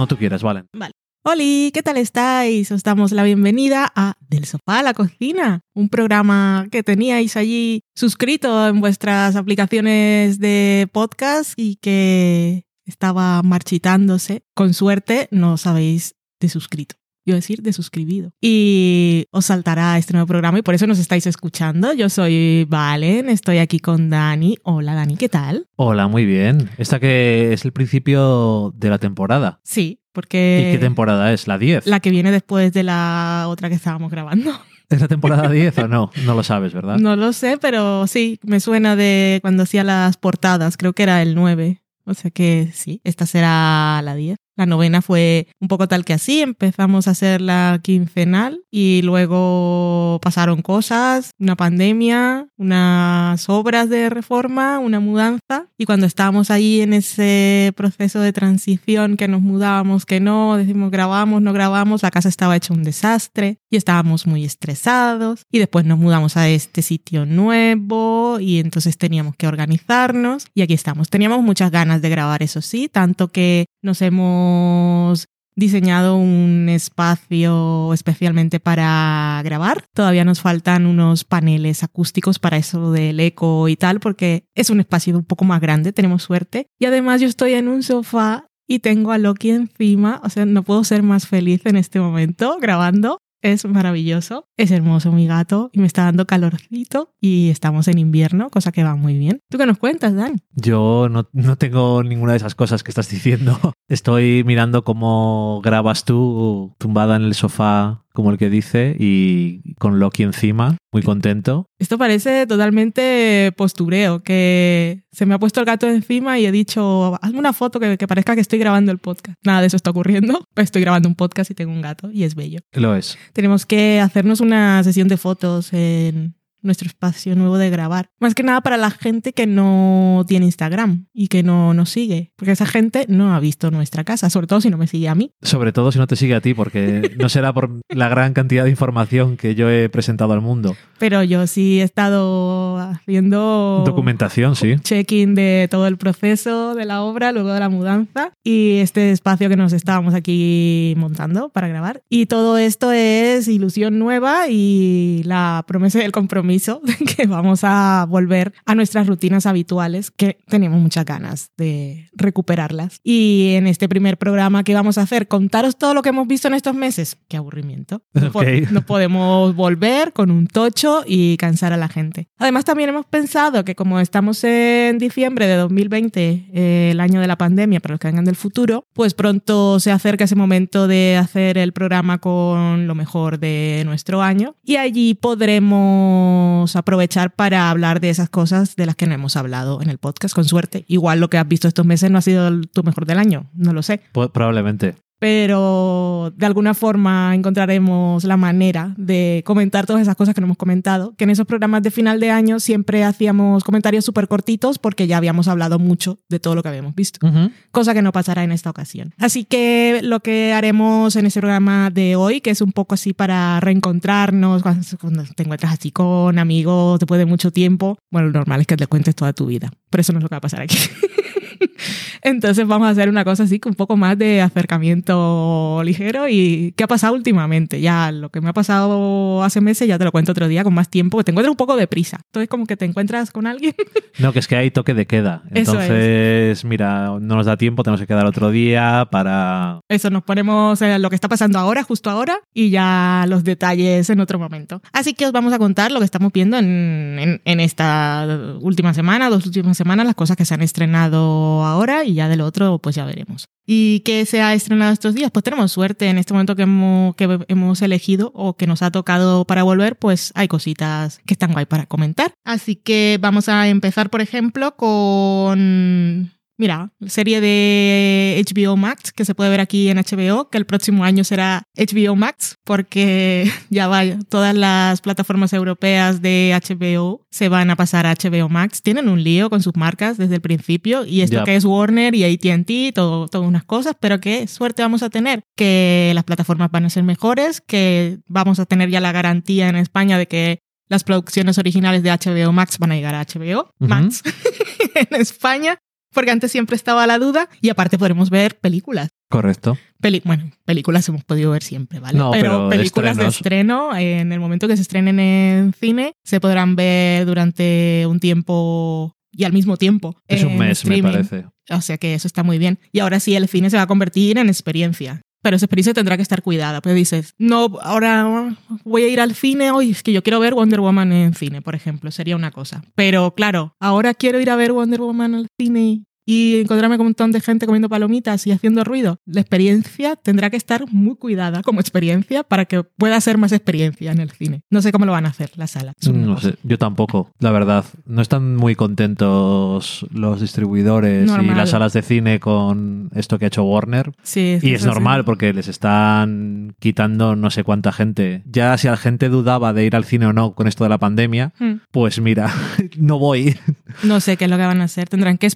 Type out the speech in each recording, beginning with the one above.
Cuando tú quieras, Valen. Vale. Hola, ¿qué tal estáis? Os damos la bienvenida a Del Sofá a la Cocina, un programa que teníais allí suscrito en vuestras aplicaciones de podcast y que estaba marchitándose. Con suerte no os habéis desuscrito. Yo decir desuscribido. Y os saltará este nuevo programa y por eso nos estáis escuchando. Yo soy Valen, estoy aquí con Dani. Hola Dani, ¿qué tal? Hola, muy bien. Esta que es el principio de la temporada. Sí, porque... ¿Y qué temporada es? ¿La 10? La que viene después de la otra que estábamos grabando. ¿Es la temporada 10 o no? No lo sabes, ¿verdad? No lo sé, pero sí, me suena de cuando hacía las portadas, creo que era el 9. O sea que sí, esta será la 10. La novena fue un poco tal que así, empezamos a hacer la quincenal y luego pasaron cosas, una pandemia, unas obras de reforma, una mudanza. Y cuando estábamos ahí en ese proceso de transición que nos mudábamos, que no, decimos grabamos, no grabamos, la casa estaba hecha un desastre y estábamos muy estresados. Y después nos mudamos a este sitio nuevo y entonces teníamos que organizarnos. Y aquí estamos. Teníamos muchas ganas de grabar, eso sí, tanto que nos hemos diseñado un espacio especialmente para grabar. Todavía nos faltan unos paneles acústicos para eso del eco y tal, porque es un espacio un poco más grande, tenemos suerte. Y además yo estoy en un sofá y tengo a Loki encima, o sea, no puedo ser más feliz en este momento grabando. Es maravilloso, es hermoso mi gato y me está dando calorcito y estamos en invierno, cosa que va muy bien. ¿Tú qué nos cuentas, Dan? Yo no, no tengo ninguna de esas cosas que estás diciendo. Estoy mirando cómo grabas tú tumbada en el sofá como el que dice, y con Loki encima, muy contento. Esto parece totalmente postureo, que se me ha puesto el gato encima y he dicho, hazme una foto que, que parezca que estoy grabando el podcast. Nada de eso está ocurriendo. Estoy grabando un podcast y tengo un gato y es bello. Lo es. Tenemos que hacernos una sesión de fotos en nuestro espacio nuevo de grabar. Más que nada para la gente que no tiene Instagram y que no nos sigue, porque esa gente no ha visto nuestra casa, sobre todo si no me sigue a mí. Sobre todo si no te sigue a ti, porque no será por la gran cantidad de información que yo he presentado al mundo. Pero yo sí he estado haciendo... Documentación, sí. Check-in de todo el proceso de la obra, luego de la mudanza y este espacio que nos estábamos aquí montando para grabar. Y todo esto es ilusión nueva y la promesa del compromiso de que vamos a volver a nuestras rutinas habituales, que tenemos muchas ganas de recuperarlas. Y en este primer programa que vamos a hacer, contaros todo lo que hemos visto en estos meses. Qué aburrimiento. No, Okay. no podemos volver con un tocho y cansar a la gente. Además, también hemos pensado que como estamos en diciembre de 2020, eh, el año de la pandemia, para los que vengan del futuro, pues pronto se acerca ese momento de hacer el programa con lo mejor de nuestro año y allí podremos aprovechar para hablar de esas cosas de las que no hemos hablado en el podcast, con suerte. Igual lo que has visto estos meses no ha sido tu mejor del año, no lo sé Probablemente. Pero de alguna forma encontraremos la manera de comentar todas esas cosas que no hemos comentado, que en esos programas de final de año siempre hacíamos comentarios súper cortitos porque ya habíamos hablado mucho de todo lo que habíamos visto, Ujú. cosa que no pasará en esta ocasión. Así que lo que haremos en ese programa de hoy, que es un poco así para reencontrarnos, cuando cuando te encuentras así con amigos después de mucho tiempo, bueno, lo normal es que te cuentes toda tu vida, pero eso no es lo que va a pasar aquí. Entonces vamos a hacer una cosa así, con un poco más de acercamiento ligero y qué ha pasado últimamente. Ya lo que me ha pasado hace meses ya te lo cuento otro día con más tiempo, que te encuentras un poco de prisa. Entonces como que te encuentras con alguien. No, que es que hay toque de queda. Entonces, mira, no nos da tiempo, tenemos que quedar otro día para... Eso, nos ponemos en lo que está pasando ahora, justo ahora, y ya los detalles en otro momento. Así que os vamos a contar lo que estamos viendo en, en- en esta última semana, dos últimas semanas, las cosas que se han estrenado ahora y ya del otro pues ya veremos. ¿Y qué se ha estrenado estos días? Pues tenemos suerte en este momento que hemos, que hemos elegido o que nos ha tocado para volver, pues hay cositas que están guay para comentar. Así que vamos a empezar, por ejemplo, con Mira, serie de HBO Max que se puede ver aquí en HBO, que el próximo año será HBO Max, porque ya vaya, todas las plataformas europeas de HBO se van a pasar a HBO Max. Tienen un lío con sus marcas desde el principio y esto que es Warner y AT&T, todo, todas unas cosas, pero qué suerte vamos a tener, que las plataformas van a ser mejores, que vamos a tener ya la garantía en España de que las producciones originales de HBO Max van a llegar a HBO Ujú. Max en España porque antes siempre estaba la duda y aparte podremos ver películas. Correcto. Peli bueno, películas hemos podido ver siempre, ¿vale? No, pero películas de estreno, en el momento que se estrenen en cine, se podrán ver durante un tiempo y al mismo tiempo. Es un mes, me parece. O sea que eso está muy bien. Y ahora sí, el cine se va a convertir en experiencia. Pero esa experiencia tendrá que estar cuidada. Pues dices, no, ahora voy a ir al cine. Hoy es que yo quiero ver Wonder Woman en cine, por ejemplo. Sería una cosa. Pero claro, ahora quiero ir a ver Wonder Woman al cine y encontrarme con un montón de gente comiendo palomitas y haciendo ruido. La experiencia tendrá que estar muy cuidada como experiencia para que pueda ser más experiencia en el cine. No sé cómo lo van a hacer la sala. Una No sé, yo tampoco, la verdad. No están muy contentos los distribuidores y las salas de cine con esto que ha hecho Warner. Sí, Y es normal sí. porque les están quitando no sé cuánta gente. Ya si la gente dudaba de ir al cine o no con esto de la pandemia, Hmm. pues mira, no voy. No sé qué es lo que van a hacer. Tendrán que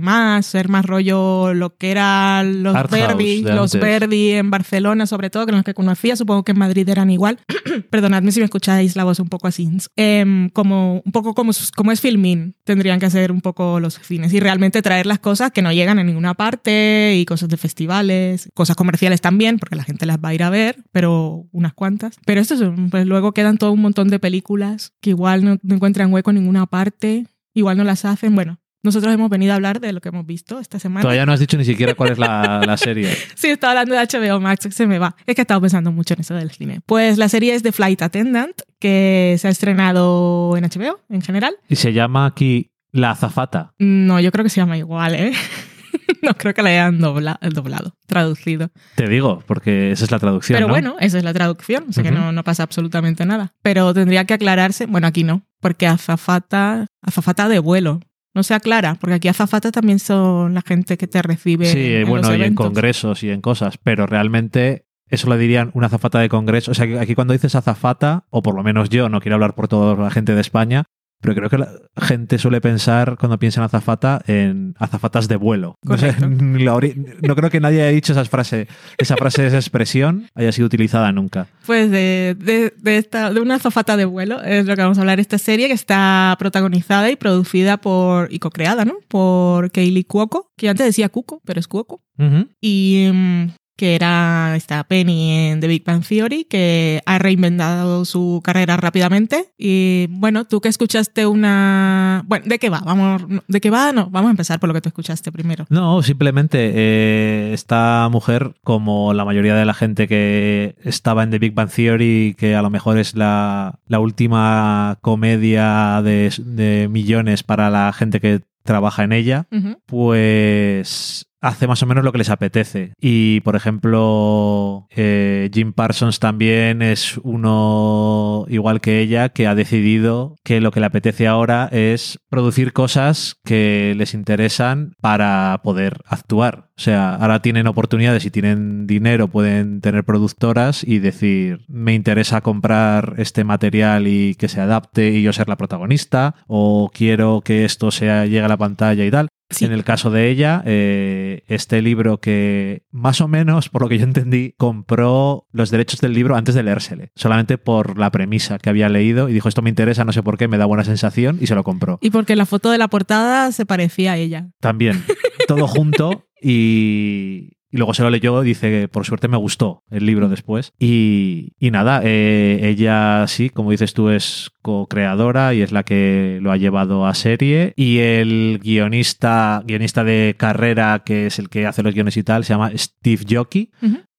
más, ser más rollo lo que eran los Art Verdi, los antes. Verdi en Barcelona, sobre todo, que los que conocía, supongo que en Madrid eran igual. Perdonadme si me escucháis la voz un poco así. Em, como, un poco como, como es filming, tendrían que hacer un poco los cines y realmente traer las cosas que no llegan a ninguna parte y cosas de festivales, cosas comerciales también, porque la gente las va a ir a ver, pero unas cuantas. Pero esto es, pues luego quedan todo un montón de películas que igual no, no encuentran hueco en ninguna parte, igual no las hacen. Bueno, nosotros hemos venido a hablar de lo que hemos visto esta semana. Todavía no has dicho ni siquiera cuál es la, la serie. Sí, estaba hablando de HBO Max, se me va. Es que he estado pensando mucho en eso del cine. Pues la serie es The Flight Attendant, que se ha estrenado en HBO en general. Y se llama aquí La Azafata. No, yo creo que se llama igual, ¿eh? no creo que la hayan dobla- doblado, traducido. Te digo, porque esa es la traducción. Pero ¿no? bueno, esa es la traducción, o sea que no, no pasa absolutamente nada. Pero tendría que aclararse, bueno, aquí no, porque azafata, azafata de vuelo. No se aclara, porque aquí azafata también son la gente que te recibe. Sí, en bueno, los y en congresos y en cosas, pero realmente eso lo dirían una azafata de congreso. O sea, que aquí cuando dices azafata, o por lo menos yo, no quiero hablar por toda la gente de España, pero creo que la gente suele pensar cuando piensa en azafata en azafatas de vuelo. No, sé, creo que nadie haya dicho esas frase, esa frase, esa expresión haya sido utilizada nunca. Pues de, de, de esta, de una azafata de vuelo es lo que vamos a hablar esta serie que está protagonizada y producida por y co-creada, ¿no? Por Kaylee Cuoco, que antes decía Cuco, pero es Cuoco. Y mm, que era esta Penny en The Big Bang Theory, que ha reinventado su carrera rápidamente. Y bueno, tú que escuchaste una... Bueno, ¿de qué va? Vamos, ¿De qué va? No, vamos a empezar por lo que tú escuchaste primero. No, simplemente eh, esta mujer, como la mayoría de la gente que estaba en The Big Bang Theory, que a lo mejor es la, la última comedia de, de millones para la gente que trabaja en ella, pues hace más o menos lo que les apetece. Y, por ejemplo, eh, Jim Parsons también es uno igual que ella que ha decidido que lo que le apetece ahora es producir cosas que les interesan para poder actuar. O sea, ahora tienen oportunidades y tienen dinero, pueden tener productoras y decir, me interesa comprar este material y que se adapte y yo ser la protagonista, o quiero que esto sea, llegue a la pantalla y tal. Sí. En el caso de ella, eh, este libro que más o menos, por lo que yo entendí, compró los derechos del libro antes de leérsele, solamente por la premisa que había leído y dijo, esto me interesa, no sé por qué, me da buena sensación y se lo compró. Y porque la foto de la portada se parecía a ella. También, todo junto y, y luego se lo leyó dice que por suerte me gustó el libro después. Y, y nada, eh, ella sí, como dices tú, es co-creadora y es la que lo ha llevado a serie. Y el guionista, guionista de carrera, que es el que hace los guiones y tal, se llama Steve Jockey.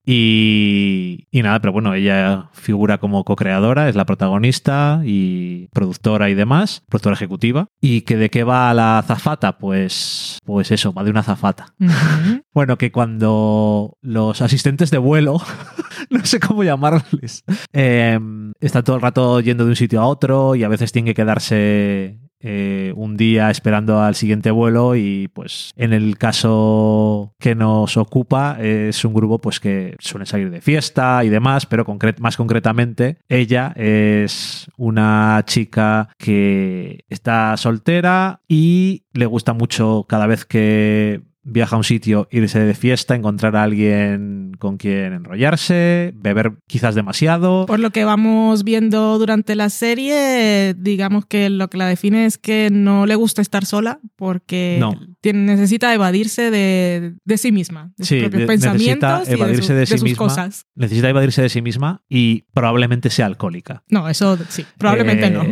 Y, y nada, pero bueno, ella figura como co-creadora, es la protagonista y productora y demás, productora ejecutiva. ¿Y que de qué va la azafata? Pues, pues eso, va de una azafata. Bueno, que cuando los asistentes de vuelo, no sé cómo llamarles, eh, están todo el rato yendo de un sitio a otro y a veces tienen que quedarse eh, un día esperando al siguiente vuelo y pues en el caso que nos ocupa es un grupo pues que suele salir de fiesta y demás, pero más concretamente ella es una chica que está soltera y le gusta mucho cada vez que viaja a un sitio, irse de fiesta, encontrar a alguien con quien enrollarse, beber quizás demasiado. Por lo que vamos viendo durante la serie, digamos que lo que la define es que no le gusta estar sola porque No. tiene, necesita evadirse de, de sí misma, de Sí, sus propios de- pensamientos necesita y de, evadirse su- de de sí sus misma. cosas. Necesita evadirse de sí misma y probablemente sea alcohólica. No, eso sí, probablemente no.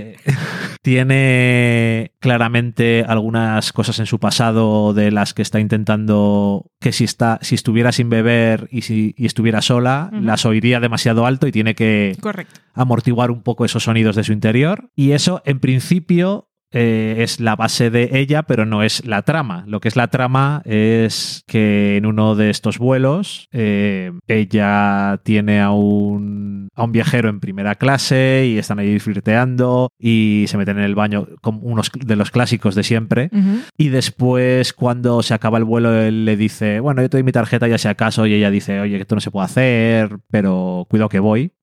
Tiene claramente algunas cosas en su pasado de las que está intentando que si está, si estuviera sin beber y si y estuviera sola, las oiría demasiado alto y tiene que Correcto. amortiguar un poco esos sonidos de su interior. Y eso, en principio, eh, es la base de ella, pero no es la trama. Lo que es la trama es que en uno de estos vuelos eh, ella tiene a un, a un viajero en primera clase y están ahí flirteando y se meten en el baño como unos de los clásicos de siempre. Y después, cuando se acaba el vuelo, él le dice, bueno, yo te doy mi tarjeta ya si acaso, y ella dice, oye, esto no se puede hacer, pero cuidado que voy.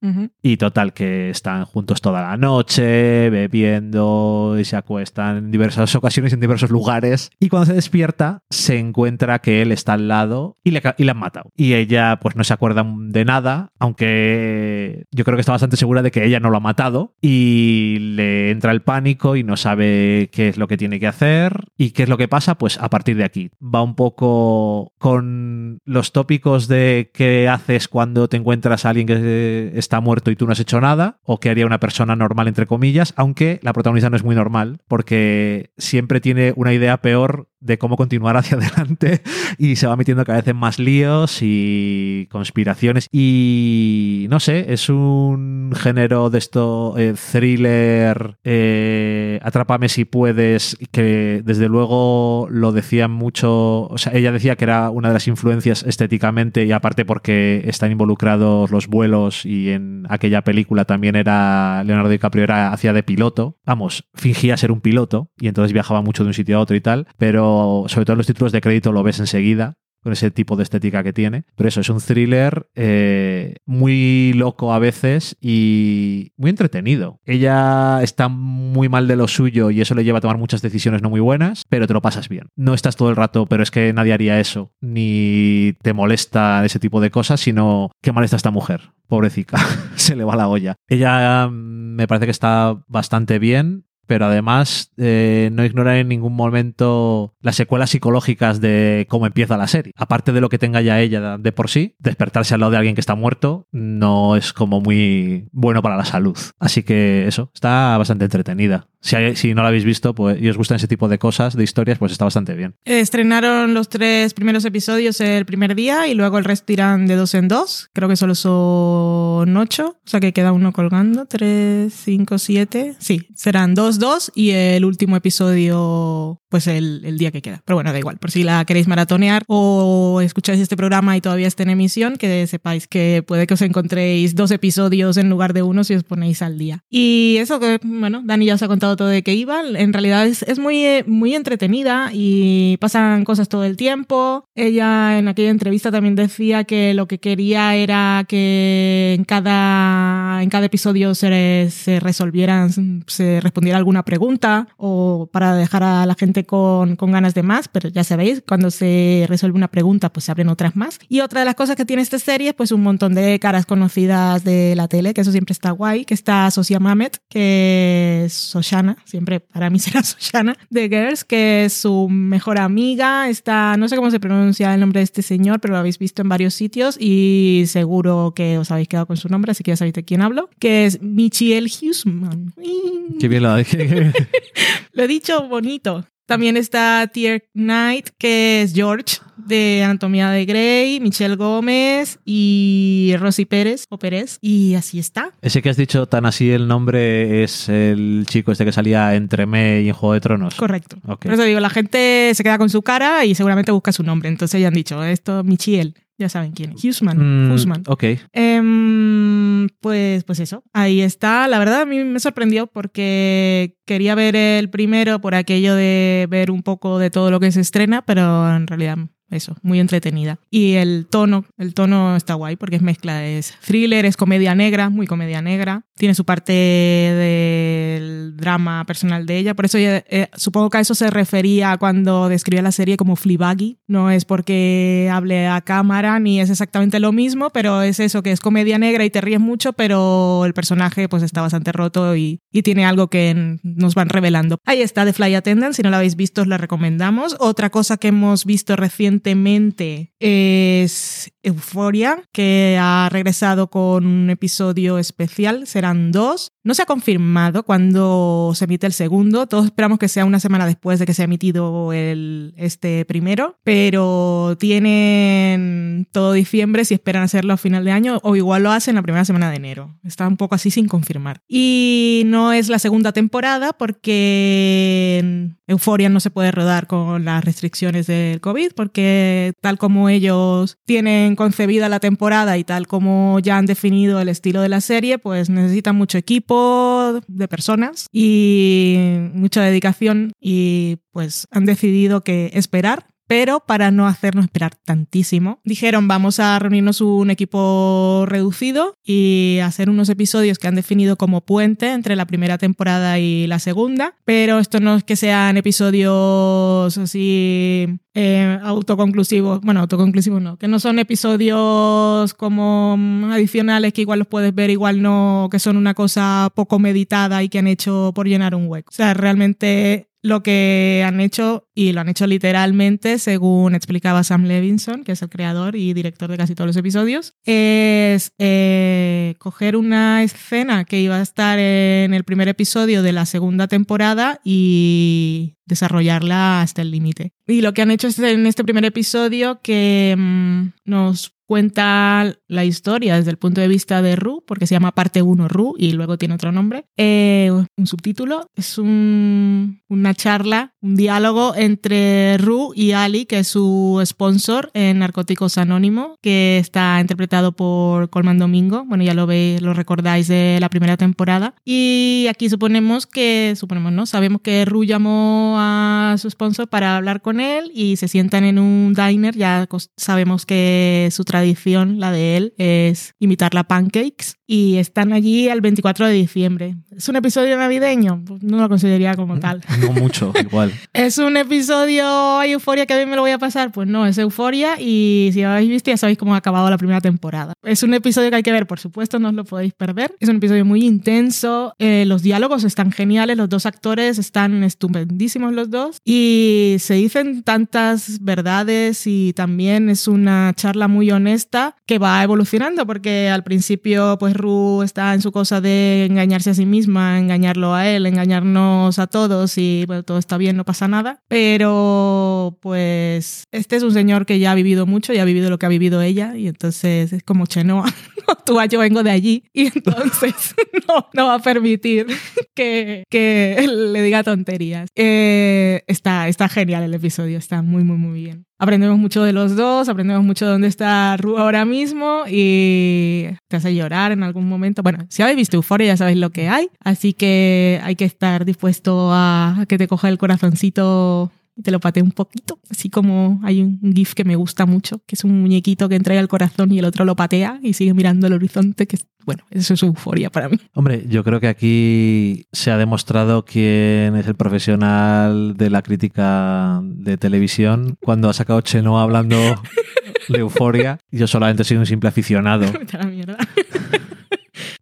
Y total, que están juntos toda la noche, bebiendo y se acuestan en diversas ocasiones, en diversos lugares. Y cuando se despierta, se encuentra que él está al lado y le, y le han matado. Y ella, pues no se acuerda de nada, aunque yo creo que está bastante segura de que ella no lo ha matado. Y le entra el pánico y no sabe qué es lo que tiene que hacer. ¿Y qué es lo que pasa? Pues a partir de aquí. Va un poco con los tópicos de qué haces cuando te encuentras a alguien que está muerto y tú no has hecho nada, o qué haría una persona normal, entre comillas, aunque la protagonista no es muy normal, porque siempre tiene una idea peor de cómo continuar hacia adelante y se va metiendo cada vez en más líos y conspiraciones. Y no sé, es un género de esto eh, thriller eh, atrápame si puedes que desde luego lo decían mucho, o sea, ella decía que era una de las influencias estéticamente y aparte porque están involucrados los vuelos y en aquella película también era Leonardo DiCaprio era hacía de piloto, vamos, fingía ser un piloto y entonces viajaba mucho de un sitio a otro y tal, pero sobre todo en los títulos de crédito lo ves enseguida con ese tipo de estética que tiene. Pero eso, es un thriller eh, muy loco a veces y muy entretenido. Ella está muy mal de lo suyo y eso le lleva a tomar muchas decisiones no muy buenas, pero te lo pasas bien. No estás todo el rato, pero es que nadie haría eso, ni te molesta ese tipo de cosas, sino qué mal está esta mujer. Pobrecita, se le va la olla. Ella mm, me parece que está bastante bien pero además eh, no ignora en ningún momento las secuelas psicológicas de cómo empieza la serie. Aparte de lo que tenga ya ella de por sí, despertarse al lado de alguien que está muerto no es como muy bueno para la salud. Así que eso, está bastante entretenida. Si, hay- si no la habéis visto pues, y os gustan ese tipo de cosas, de historias, pues está bastante bien. Estrenaron los tres primeros episodios el primer día y luego el resto irán de dos en dos. Creo que solo son ocho, o sea que queda uno colgando. Tres, cinco, siete. Sí, serán dos, dos y el último episodio, pues el, el día que queda. Pero bueno, da igual, por si la queréis maratonear o escucháis este programa y todavía está en emisión, que sepáis que puede que os encontréis dos episodios en lugar de uno si os ponéis al día. Y eso que, bueno, Dani ya os ha contado todo de qué iba. En realidad es, es muy, eh, muy entretenida y pasan cosas todo el tiempo. Ella en aquella entrevista también decía que lo que quería era que en cada, en cada episodio se, se resolvieran, se respondiera alguna pregunta o para dejar a la gente con, con ganas de más, pero ya sabéis, cuando se resuelve una pregunta, pues se abren otras más. Y otra de las cosas que tiene esta serie, pues un montón de caras conocidas de la tele, que eso siempre está guay, que está Sosia Mamet, que es Soshana, siempre para mí será Soshana, de Girls, que es su mejor amiga, está, no sé cómo se pronuncia el nombre de este señor, pero lo habéis visto en varios sitios y seguro que os habéis quedado con su nombre, así que ya sabéis de quién hablo, que es Michiel Huseman. Qué bien lo Lo he dicho bonito. También está Tier Knight, que es George de Anatomía de Grey, Michelle Gómez y Rosy Pérez o Pérez. Y así está. Ese que has dicho tan así el nombre es el chico este que salía entre Me y en Juego de Tronos. Correcto. Ok. Por eso digo, la gente se queda con su cara y seguramente busca su nombre. Entonces ya han dicho, esto Michiel. Ya saben quién es. Huseman. Mm, Huseman. ok. Em, pues, pues eso, ahí está. La verdad a mí me sorprendió porque quería ver el primero por aquello de ver un poco de todo lo que se estrena, pero en realidad eso, muy entretenida. Y el tono, el tono está guay porque es mezcla, es thriller, es comedia negra, muy comedia negra. Tiene su parte del drama personal de ella. Por eso eh, supongo que a eso se refería cuando describía la serie como Fleabaggy. No es porque hable a cámara ni es exactamente lo mismo, pero es eso, que es comedia negra y te ríes mucho, pero el personaje pues está bastante roto y, y tiene algo que nos van revelando. Ahí está The Fly Attendant, si no la habéis visto os la recomendamos. Otra cosa que hemos visto recientemente es Euphoria, que ha regresado con un episodio especial, serán dos. No se ha confirmado cuando se emite el segundo, todos esperamos que sea una semana después de que se ha emitido el, este primero, pero tienen todo diciembre si esperan hacerlo a final de año o igual lo hacen la primera semana de enero. Está un poco así sin confirmar. Y no es la segunda temporada porque Euphoria no se puede rodar con las restricciones del COVID porque tal como ellos tienen concebida la temporada y tal como ya han definido el estilo de la serie, pues necesitan mucho equipo de personas y mucha dedicación y pues han decidido que esperar pero para no hacernos esperar tantísimo, dijeron vamos a reunirnos un equipo reducido y hacer unos episodios que han definido como puente entre la primera temporada y la segunda, pero esto no es que sean episodios así eh, autoconclusivos, bueno, autoconclusivos no, que no son episodios como adicionales que igual los puedes ver, igual no, que son una cosa poco meditada y que han hecho por llenar un hueco. O sea, realmente lo que han hecho, y lo han hecho literalmente, según explicaba Sam Levinson, que es el creador y director de casi todos los episodios, es eh, coger una escena que iba a estar en el primer episodio de la segunda temporada y desarrollarla hasta el límite. Y lo que han hecho es en este primer episodio que mm, nos cuenta la historia desde el punto de vista de Ru, porque se llama parte 1 Ru y luego tiene otro nombre. Eh, un subtítulo es una charla, un diálogo entre Ru y Ali, que es su sponsor en Narcóticos Anónimo, que está interpretado por Colman Domingo. Bueno, ya lo veis, lo recordáis de la primera temporada. Y aquí suponemos que, suponemos, ¿no? Sabemos que Ru llamó a su sponsor para hablar con él y se sientan en un diner. Ya sabemos que su tradición tradición, la de él, es imitar la pancakes y están allí el 24 de diciembre. ¿Es un episodio navideño? No lo consideraría como tal. No mucho, igual. ¿Es un episodio hay euforia que a mí me lo voy a pasar? Pues no, es euforia y si habéis visto ya sabéis cómo ha acabado la primera temporada. Es un episodio que hay que ver, por supuesto, no os lo podéis perder. Es un episodio muy intenso, eh, los diálogos están geniales, los dos actores están estupendísimos los dos y se dicen tantas verdades y también es una charla muy honesta esta que va evolucionando porque al principio pues Está en su cosa de engañarse a sí misma, engañarlo a él, engañarnos a todos y bueno, todo está bien, no pasa nada. Pero pues este es un señor que ya ha vivido mucho, ya ha vivido lo que ha vivido ella y entonces es como Chenoa, tú yo vengo de allí y entonces no, no va a permitir que, que le diga tonterías. Eh, está, está genial el episodio, está muy, muy, muy bien aprendemos mucho de los dos, aprendemos mucho de dónde está Ru ahora mismo y te hace llorar en algún momento. Bueno, si habéis visto Euphoria ya sabéis lo que hay, así que hay que estar dispuesto a que te coja el corazoncito y te lo patee un poquito, así como hay un GIF que me gusta mucho, que es un muñequito que entrega el corazón y el otro lo patea y sigue mirando el horizonte, que bueno, eso es euforia para mí. Hombre, yo creo que aquí se ha demostrado quién es el profesional de la crítica de televisión cuando ha sacado Chenoa hablando de euforia. Yo solamente soy un simple aficionado.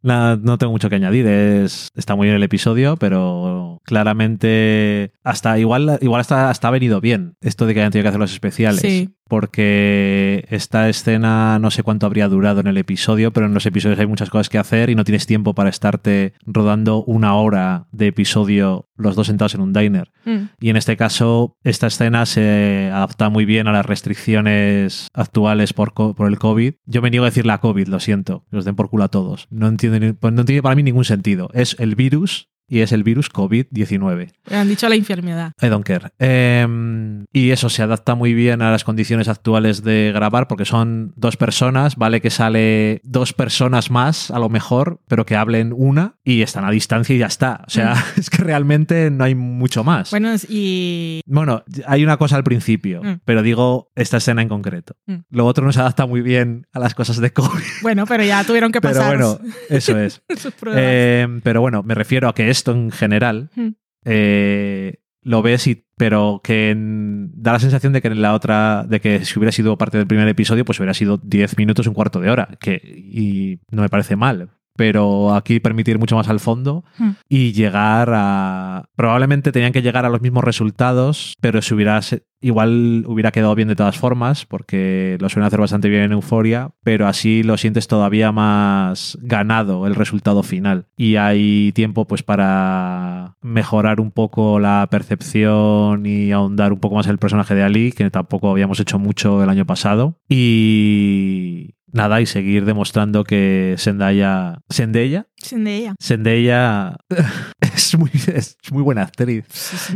no tengo mucho que añadir. Es, está muy bien el episodio, pero claramente hasta igual, igual hasta, hasta ha venido bien esto de que hayan tenido que hacer los especiales. Sí porque esta escena no sé cuánto habría durado en el episodio, pero en los episodios hay muchas cosas que hacer y no tienes tiempo para estarte rodando una hora de episodio los dos sentados en un diner. Mm. Y en este caso, esta escena se adapta muy bien a las restricciones actuales por, por el COVID. Yo me niego a decir la COVID, lo siento, los den por culo a todos. No, entiende, pues no tiene para mí ningún sentido. Es el virus y es el virus COVID-19. Me han dicho la enfermedad. I don't care. Em, y eso se adapta muy bien a las condiciones actuales de grabar porque son dos personas, vale que sale dos personas más a lo mejor, pero que hablen una y están a distancia y ya está. O sea, es que realmente no hay mucho más. Bueno, y... Bueno, hay una cosa al principio, Mm. pero digo esta escena en concreto. Mm. Lo otro no se adapta muy bien a las cosas de COVID. Bueno, pero ya tuvieron que Pero pasar bueno, eso es. Eh, pero bueno, me refiero a que esto en general Mm. eh, lo ves y pero que en- da la sensación de que en la otra de que si hubiera sido parte del primer episodio pues hubiera sido 10 minutos un cuarto de hora que y no me parece mal pero aquí permitir mucho más al fondo Mm. y llegar a probablemente tenían que llegar a los mismos resultados pero si hubiera igual hubiera quedado bien de todas formas porque lo suelen hacer bastante bien en Euforia pero así lo sientes todavía más ganado el resultado final y hay tiempo pues para mejorar un poco la percepción y ahondar un poco más el personaje de Ali que tampoco habíamos hecho mucho el año pasado y nada y seguir demostrando que Zendaya Zendaya Ella. Zendaya es muy, es muy buena actriz.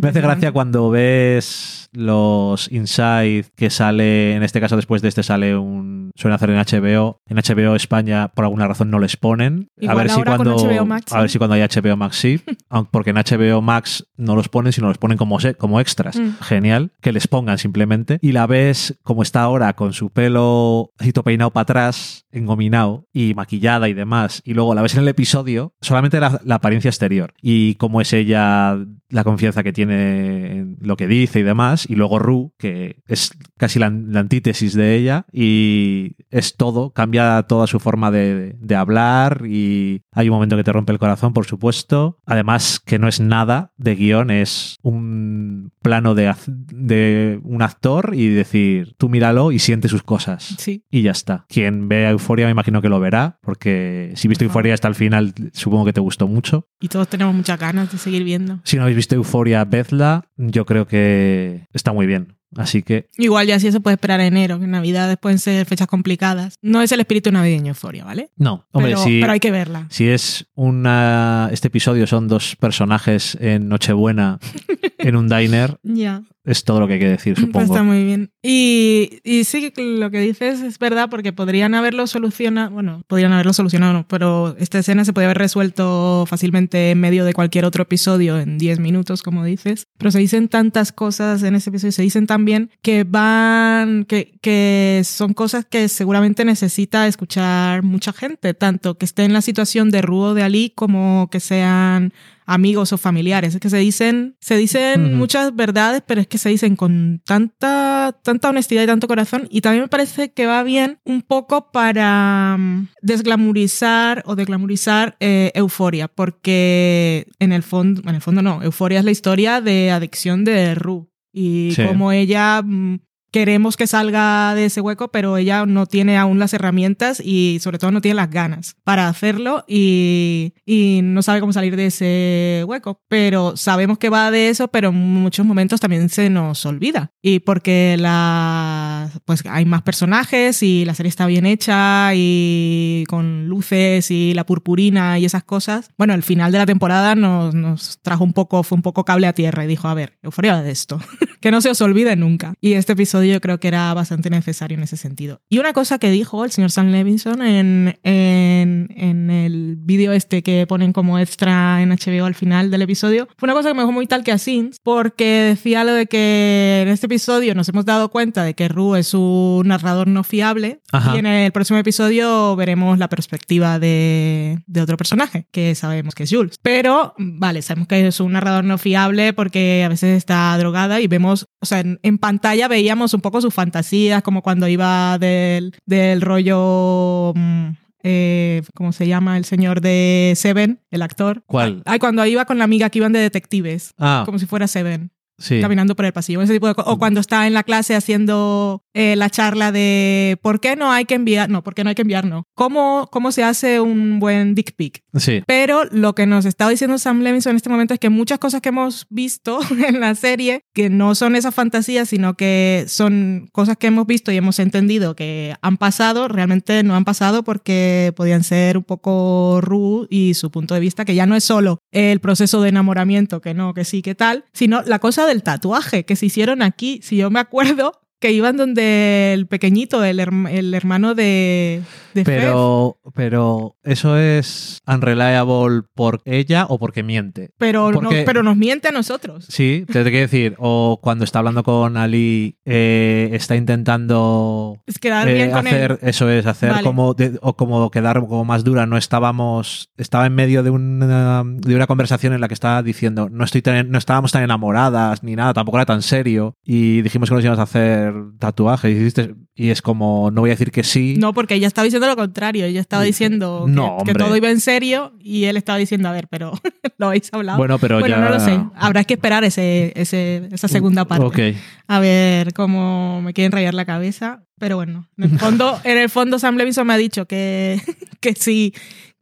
Me hace gracia cuando ves los Inside que sale, en este caso después de este sale un... Suelen hacer en HBO. En HBO España por alguna razón no les ponen. a ver si cuando... HBO Max, a ver si cuando hay HBO Max sí. Porque en HBO Max no los ponen, sino los ponen como, como extras. Mm. Genial. Que les pongan simplemente. Y la ves como está ahora con su pelo peinado para atrás, engominado y maquillada y demás. Y luego la ves en el episodio, solamente la, la apariencia exterior. Y cómo es ella, la confianza que tiene en lo que dice y demás. Y luego Ru, que es casi la, la antítesis de ella. Y es todo, cambia toda su forma de, de hablar. Y hay un momento que te rompe el corazón, por supuesto. Además, que no es nada de guion, es un plano de, un actor y decir, tú míralo y siente sus cosas. Sí. Y ya está. Quien vea Euforia me imagino que lo verá, porque si viste. Euforia hasta el final, supongo que te gustó mucho. Y todos tenemos muchas ganas de seguir viendo. Si no habéis visto Euforia, vedla. Yo creo que está muy bien. Así que Igual ya sí se puede esperar a enero, que navidades pueden ser fechas complicadas. No es el espíritu navideño euforia, ¿vale? no, hombre, pero, si, pero hay que verla. si es una este episodio son dos personajes en Nochebuena en un diner, Ya. Es todo lo que hay que decir, supongo. está muy bien. Y, y sí, lo que dices es verdad, porque podrían haberlo solucionado, bueno, podrían haberlo solucionado, no, pero esta escena se podía haber resuelto fácilmente en medio de cualquier otro episodio en 10 minutos, como dices. Pero se dicen tantas cosas en este episodio, se dicen también que van, que, que son cosas que seguramente necesita escuchar mucha gente, tanto que esté en la situación de Ruo de Ali como que sean amigos o familiares. Es que se dicen, se dicen muchas verdades, pero es que se dicen con tanta, tanta honestidad y tanto corazón. Y también me parece que va bien un poco para mm, desglamorizar o desglamorizar eh, Euforia, porque en el fondo, en el fondo no, Euforia es la historia de adicción de Ru. Y Sí. como ella mm, queremos que salga de ese hueco, pero ella no tiene aún las herramientas y sobre todo no tiene las ganas para hacerlo y, y no sabe cómo salir de ese hueco. Pero sabemos que va de eso, pero en muchos momentos también se nos olvida. Y porque la, pues hay más personajes y la serie está bien hecha y con luces y la purpurina y esas cosas. Bueno, el final de la temporada nos, nos trajo un poco, fue un poco cable a tierra y dijo, a ver, euforia de esto. que no se os olvide nunca. Y este episodio yo creo que era bastante necesario en ese sentido. Y una cosa que dijo el señor Sam Levinson en, en, en el vídeo este que ponen como extra en HBO al final del episodio, fue una cosa que me dejó muy tal que a Sins, porque decía lo de que en este episodio nos hemos dado cuenta de que Ru es un narrador no fiable Ajá. y en el próximo episodio veremos la perspectiva de, de otro personaje, que sabemos que es Jules. Pero, vale, sabemos que es un narrador no fiable porque a veces está drogada y vemos, o sea, en, en pantalla veíamos un poco sus fantasías, como cuando iba del, del rollo... mm, eh, ¿Cómo se llama? El señor de Seven, el actor. ¿Cuál? Ay, cuando iba con la amiga que iban de detectives, Ah, como si fuera Seven. Sí. caminando por el pasillo. Ese tipo de o cuando está en la clase haciendo eh, la charla de ¿por qué no hay que enviar? No, ¿por qué no hay que enviar? No. ¿Cómo, cómo se hace un buen dick pic? Sí. Pero lo que nos está diciendo Sam Levinson en este momento es que muchas cosas que hemos visto en la serie, que no son esas fantasías, sino que son cosas que hemos visto y hemos entendido que han pasado, realmente no han pasado porque podían ser un poco rude y su punto de vista, que ya no es solo el proceso de enamoramiento, que no, que sí, que tal, sino la cosa del tatuaje que se hicieron aquí. Si yo me acuerdo que iban donde el pequeñito, el, el hermano de, de Fez. Pero, pero eso es unreliable por ella o porque miente. Pero, no- pero nos miente a nosotros. Sí, te tengo que decir, o cuando está hablando con Ali, eh, está intentando Es quedar eh, bien con hacer, él. eso es, hacer Vale. como, de- o como quedar como más dura. No estábamos, estaba en medio de una, de una conversación en la que estaba diciendo, no, estoy tan- no estábamos tan enamoradas ni nada, tampoco era tan serio. Y dijimos que nos íbamos a hacer tatuajes. Y, y es como, no voy a decir que sí. No, porque ella estaba diciendo lo contrario. Ella estaba diciendo que- No, que, hombre. todo iba en serio y él estaba diciendo, a ver, pero lo habéis hablado. Bueno, pero Bueno, ya. no lo sé. Habrá que esperar ese, ese, esa segunda parte. A ver cómo me quieren rayar la cabeza. Pero bueno, en el fondo, en el fondo Sam Levinson me ha dicho que, que sí,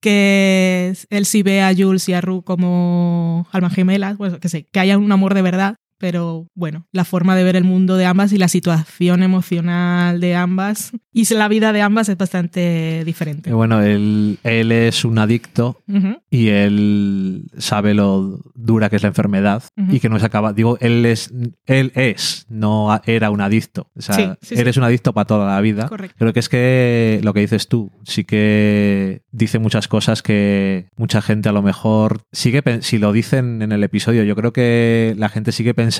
que él sí ve a Jules y a Rue como almas gemelas, pues que sé, que haya un amor de verdad. Pero bueno, la forma de ver el mundo de ambas y la situación emocional de ambas y la vida de ambas es bastante diferente. Eh, Bueno, él, él es un adicto Ujú, y él sabe lo dura que es la enfermedad Ujú. y que no se acaba. Digo, él es, él es, no era un adicto. O sea, Sí, sí, sí. eres un adicto para toda la vida. Correcto. Creo que es que lo que dices tú, sí que dice muchas cosas que mucha gente a lo mejor sigue, si lo dicen en el episodio, yo creo que la gente sigue pensando,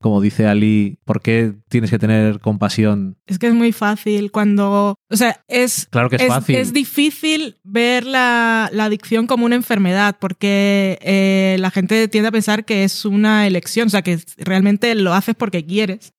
como dice Ali, ¿por qué tienes que tener compasión? Es que es muy fácil cuando, o sea, es Claro que es, es, fácil. es difícil ver la, la adicción como una enfermedad porque eh, la gente tiende a pensar que es una elección, o sea, que realmente lo haces porque quieres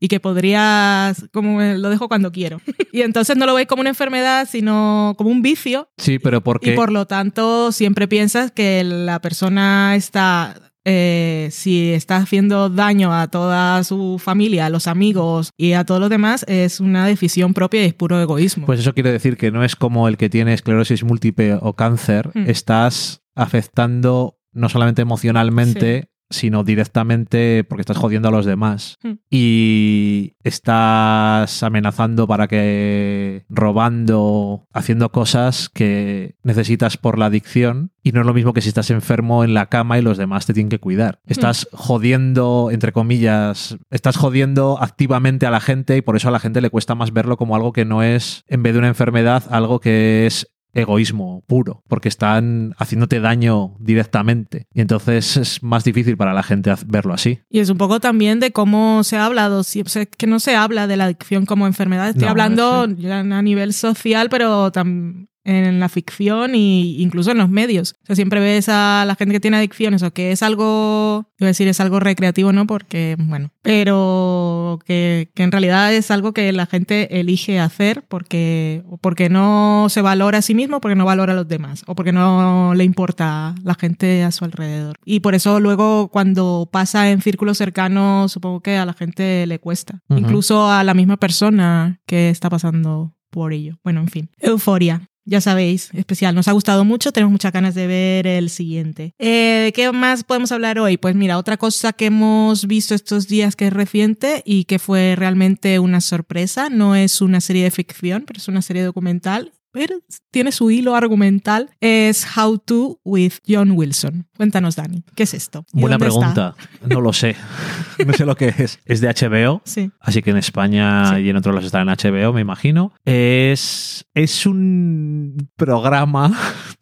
y que podrías, como eh, lo dejo cuando quiero. y entonces no lo veis como una enfermedad, sino como un vicio Sí, pero porque... y por lo tanto siempre piensas que la persona está... eh, si está haciendo daño a toda su familia, a los amigos y a todos los demás, es una decisión propia y es puro egoísmo. Pues eso quiere decir que no es como el que tiene esclerosis múltiple o cáncer, Hmm. estás afectando no solamente emocionalmente, sino directamente porque estás jodiendo a los demás. Hmm. Y estás amenazando para que robando, haciendo cosas que necesitas por la adicción. Y no es lo mismo que si estás enfermo en la cama y los demás te tienen que cuidar. Estás jodiendo, entre comillas, estás jodiendo activamente a la gente y por eso a la gente le cuesta más verlo como algo que no es, en vez de una enfermedad, algo que es egoísmo puro, porque están haciéndote daño directamente. Y entonces es más difícil para la gente verlo así. Y es un poco también de cómo se ha hablado. si- o sea, es que no se habla de la adicción como enfermedad. Estoy No, hablando a nivel social, pero también en la ficción e incluso en los medios. O sea, siempre ves a la gente que tiene adicciones o que es algo, iba a decir es algo recreativo, ¿no? Porque, bueno, pero que, que en realidad es algo que la gente elige hacer porque, porque no se valora a sí mismo, porque no valora a los demás o porque no le importa la gente a su alrededor. Y por eso luego cuando pasa en círculos cercanos, supongo que a la gente le cuesta. Incluso a la misma persona que está pasando por ello. Bueno, en fin. Euforia. Ya sabéis, especial. Nos ha gustado mucho, tenemos muchas ganas de ver el siguiente. Eh, ¿De qué más podemos hablar hoy? Pues mira, otra cosa que hemos visto estos días que es reciente y que fue realmente una sorpresa, no es una serie de ficción, pero es una serie documental, pero tiene su hilo argumental, es How To with John Wilson. Cuéntanos, Dani, ¿qué es esto? ¿Y Buena está? pregunta. No lo sé. No sé lo que es. Es de HBO. Sí. Así que en España Sí. y en otros lados está en HBO, me imagino. Es, es un programa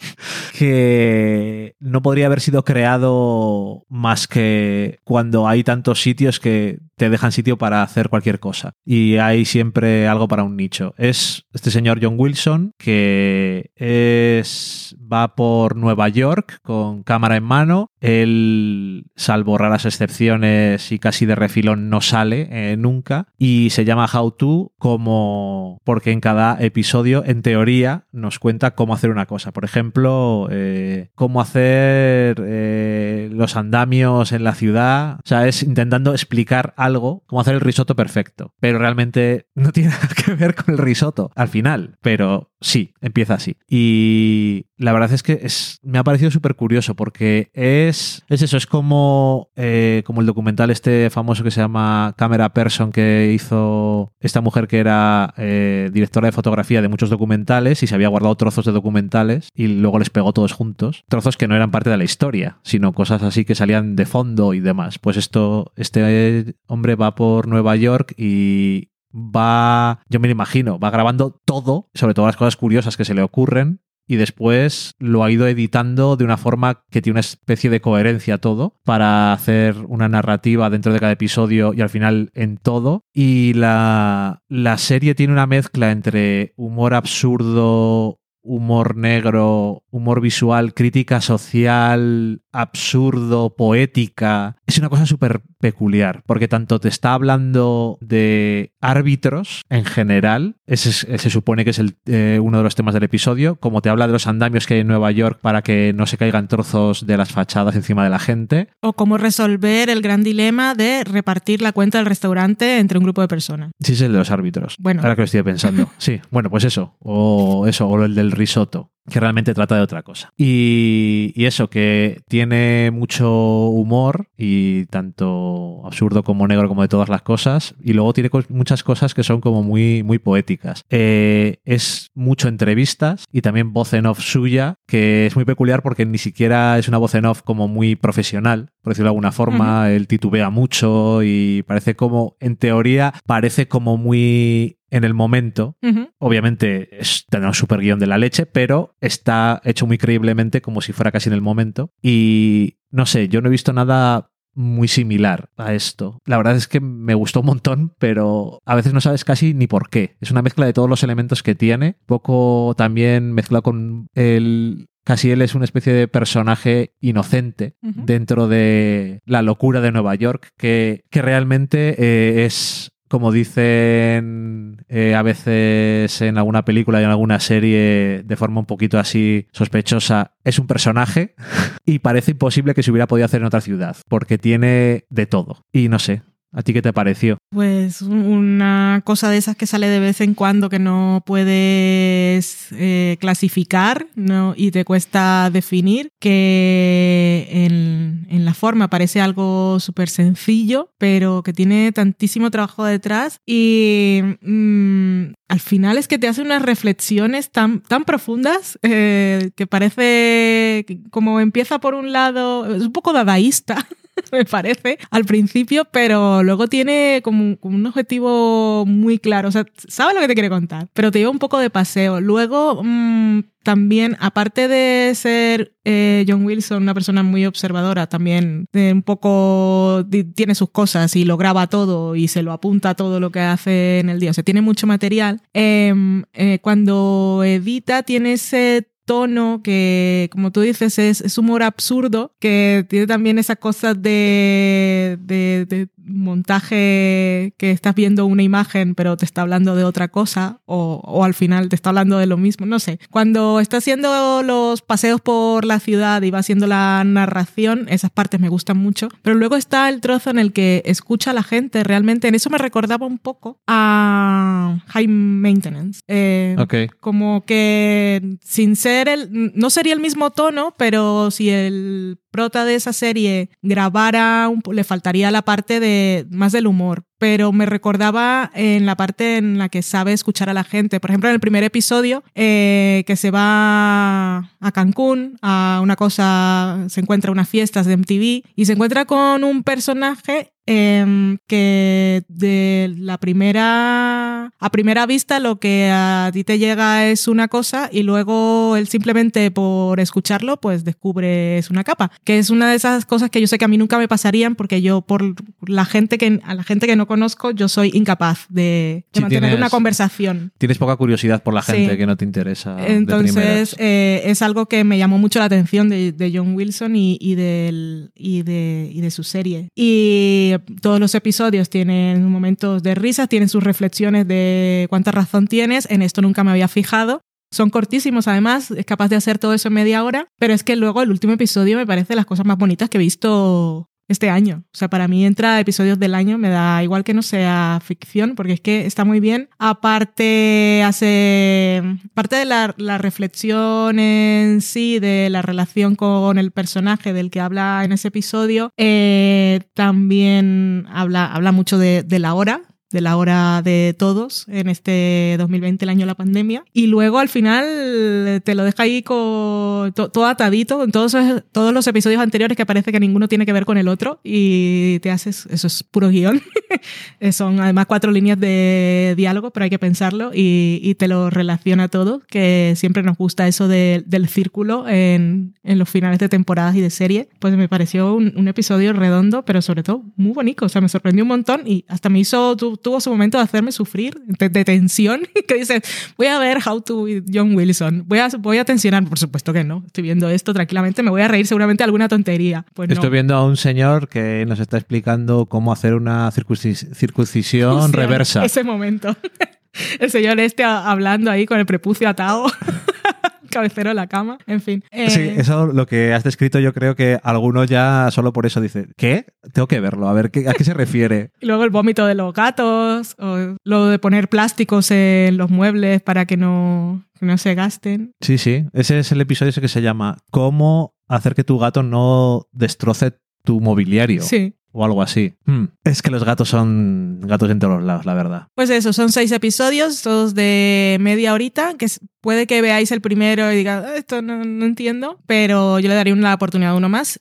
que no podría haber sido creado más que cuando hay tantos sitios que te dejan sitio para hacer cualquier cosa. Y hay siempre algo para un nicho. Es este señor John Wilson que es va por Nueva York con cámara en mano Él, salvo raras excepciones y casi de refilón, no sale eh, nunca. Y se llama How To como porque en cada episodio, en teoría, nos cuenta cómo hacer una cosa. Por ejemplo, eh, cómo hacer eh, los andamios en la ciudad. O sea, es intentando explicar algo, cómo hacer el risotto perfecto. Pero realmente no tiene nada que ver con el risotto al final. Pero empieza así. Y la verdad es que es, me ha parecido súper curioso porque es, es eso, es como, eh, como el documental este famoso que se llama Camera Person que hizo esta mujer que era eh, directora de fotografía de muchos documentales y se había guardado trozos de documentales y luego les pegó todos juntos. Trozos que no eran parte de la historia, sino cosas así que salían de fondo y demás. Pues esto, este hombre va por Nueva York y, va, yo me lo imagino, va grabando todo, sobre todo las cosas curiosas que se le ocurren, y después lo ha ido editando de una forma que tiene una especie de coherencia todo para hacer una narrativa dentro de cada episodio y al final en todo. Y la, la serie tiene una mezcla entre humor absurdo, humor negro, humor visual, crítica social, absurdo, poética. Es una cosa súper peculiar, porque tanto te está hablando de árbitros en general, ese, se supone que es el, eh, uno de los temas del episodio, como te habla de los andamios que hay en Nueva York para que no se caigan trozos de las fachadas encima de la gente. O cómo resolver el gran dilema de repartir la cuenta del restaurante entre un grupo de personas. Sí, es el de los árbitros. Bueno. Ahora que lo estoy pensando. Sí, bueno, pues eso. O eso, o el del risotto que realmente trata de otra cosa. Y, y, eso, que tiene mucho humor y tanto absurdo como negro como de todas las cosas. Y luego tiene muchas cosas que son como muy, muy poéticas. Eh, es mucho entrevistas y también voz en off suya, que es muy peculiar porque ni siquiera es una voz en off como muy profesional, por decirlo de alguna forma. Él titubea mucho y parece como, en teoría, parece como muy en el momento. Obviamente es un super guion de la leche, pero está hecho muy creíblemente como si fuera casi en el momento. Y no sé, yo no he visto nada muy similar a esto. La verdad es que me gustó un montón, pero a veces no sabes casi ni por qué. Es una mezcla de todos los elementos que tiene, poco también mezclado con el casi él es una especie de personaje inocente dentro de la locura de Nueva York, que, que realmente eh, es como dicen eh, a veces en alguna película y en alguna serie de forma un poquito así sospechosa, es un personaje y parece imposible que se hubiera podido hacer en otra ciudad, porque tiene de todo. Y no sé, ¿A ti qué te pareció? Pues una cosa de esas que sale de vez en cuando que no puedes eh, clasificar ¿no? y te cuesta definir, que en, en la forma parece algo súper sencillo, pero que tiene tantísimo trabajo detrás y mm, al final es que te hace unas reflexiones tan, tan profundas eh, que parece como empieza por un lado, es un poco dadaísta. me parece, al principio, pero luego tiene como, un objetivo muy claro. O sea, sabe lo que te quiere contar, pero te lleva un poco de paseo. Luego, mm, también, aparte de ser eh, John Wilson una persona muy observadora, también un poco tiene sus cosas y lo graba todo y se lo apunta todo lo que hace en el día. O sea, tiene mucho material. Em, eh, cuando edita, tiene ese tono que, como tú dices, es, humor absurdo, que tiene también esa cosa de, de, montaje que estás viendo una imagen pero te está hablando de otra cosa o, o, al final te está hablando de lo mismo, no sé. Cuando está haciendo los paseos por la ciudad y va haciendo la narración, esas partes me gustan mucho, pero luego está el trozo en el que escucha a la gente, realmente en eso me recordaba un poco a High Maintenance. Eh, Como que sin ser no sería el mismo tono, pero si el prota de esa serie grabara, le faltaría la parte de más del humor pero me recordaba en la parte en la que sabe escuchar a la gente. Por ejemplo, en el primer episodio, eh, que se va a Cancún, a una cosa, se encuentra unas fiestas de MTV y se encuentra con un personaje em, que de la primera a primera vista lo que a ti te llega es una cosa y luego él simplemente por escucharlo pues descubre es una capa que es una de esas cosas que yo sé que a mí nunca me pasarían porque yo, por la gente que, a la gente que no conozco, yo soy incapaz de, Sí, mantener tienes- una conversación. Tienes poca curiosidad por la gente Sí. que no te interesa. Entonces, eh, es algo que me llamó mucho la atención de, de John Wilson y, y del, y, de, y de su serie. Y todos los episodios tienen momentos de risas, tienen sus reflexiones de cuánta razón tienes. En esto nunca me había fijado. Son cortísimos, además, es capaz de hacer todo eso en media hora, pero es que luego el último episodio me parece las cosas más bonitas que he visto este año. O sea, para mí entra episodios del año, me da igual que no sea ficción, porque es que está muy bien. Aparte, hace parte de la, la reflexión en sí, de la relación con el personaje del que habla en ese episodio, eh, también habla, habla mucho de, de la hora, de la hora de todos en este 2020, el año de la pandemia. Y luego al final te lo deja ahí con to- todo atadito, con todos, todos los episodios anteriores que parece que ninguno tiene que ver con el otro y te haces, eso es puro guion. Son además cuatro líneas de diálogo, pero hay que pensarlo y, y te lo relaciona todo, que siempre nos gusta eso de- del círculo en, en los finales de temporadas y de serie. Pues me pareció un, episodio redondo, pero sobre todo muy bonito. O sea, me sorprendió un montón y hasta me hizo, tu- tuvo su momento de hacerme sufrir, de, de tensión, que dices, voy a ver How to John Wilson, voy a, voy a tensionar, por supuesto que no, estoy viendo esto tranquilamente, me voy a reír seguramente alguna tontería. Pues no. Estoy viendo a un señor que nos está explicando cómo hacer una circuncis- circuncisión reversa. Ese momento. El señor este hablando ahí con el prepucio atado. Cabecero en la cama. En fin. Eh, Sí, eso lo que has descrito, yo creo que alguno ya solo por eso dice, ¿qué? Tengo que verlo, a ver ¿qué- a qué se refiere. Y luego el vómito de los gatos, o lo de poner plásticos en los muebles para que no, que no se gasten. Sí, sí, ese es el episodio ese que se llama ¿Cómo hacer que tu gato no destroce tu mobiliario? Sí. O algo así. Hmm. Es que los gatos son gatos en todos los lados, la verdad. Pues eso, son seis episodios, todos de media horita, que puede que veáis el primero y digáis, "Ah, esto no, no entiendo, pero yo le daría una oportunidad a uno más.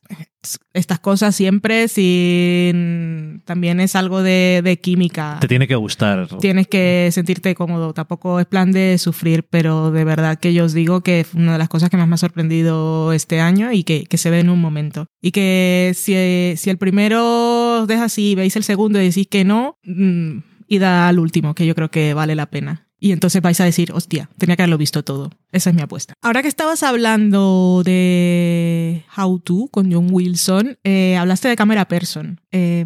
Estas cosas siempre sin... También es algo de, de química. Te tiene que gustar. Tienes que sentirte cómodo. Tampoco es plan de sufrir, pero de verdad que yo os digo que es una de las cosas que más me ha sorprendido este año y que, que se ve en un momento. Y que si, si el primero os deja así y veis el segundo y decís que no, mm, id al último, que yo creo que vale la pena. Y entonces vais a decir, hostia, tenía que haberlo visto todo. Esa es mi apuesta. Ahora que estabas hablando de How To con John Wilson, eh, hablaste de Camera Person. Eh,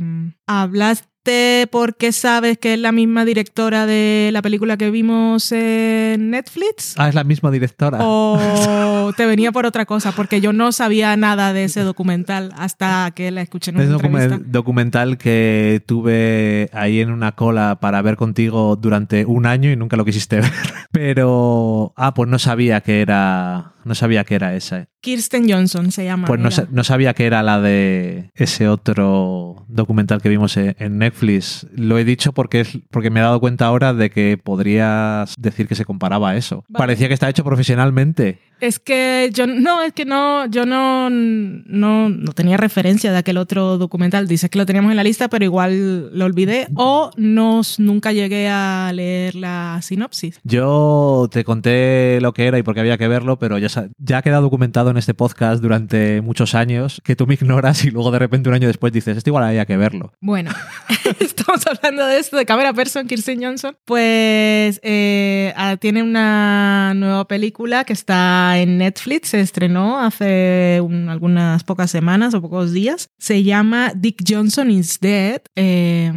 porque sabes que es la misma directora de la película que vimos en Netflix. Ah, es la misma directora. ¿O te venía por otra cosa? Porque yo no sabía nada de ese documental hasta que la escuché en una Es entrevista. documental que tuve ahí en una cola para ver contigo durante un año y nunca lo quisiste ver. Pero, ah, pues no sabía que era, no sabía que era esa. Kirsten Johnson se llama. Pues no, no sabía que era la de ese otro documental que vimos en Netflix. Lo he dicho porque, es, porque me he dado cuenta ahora de que podrías decir que se comparaba a eso. Vale. Parecía que está hecho profesionalmente. Es que yo no, es que no, yo no, no, no tenía referencia de aquel otro documental. Dices que lo teníamos en la lista, pero igual lo olvidé o no, nunca llegué a leer la sinopsis. Yo te conté lo que era y por qué había que verlo, pero ya, sa- ya ha quedado documentado en este podcast durante muchos años que tú me ignoras y luego de repente un año después dices, esto igual había que verlo. Bueno, estamos hablando de esto, de Camera Person, Kirsten Johnson. Pues eh, ah, tiene una nueva película que está en Netflix, se estrenó hace un- algunas pocas semanas o pocos días. Se llama Dick Johnson is Dead. Eh,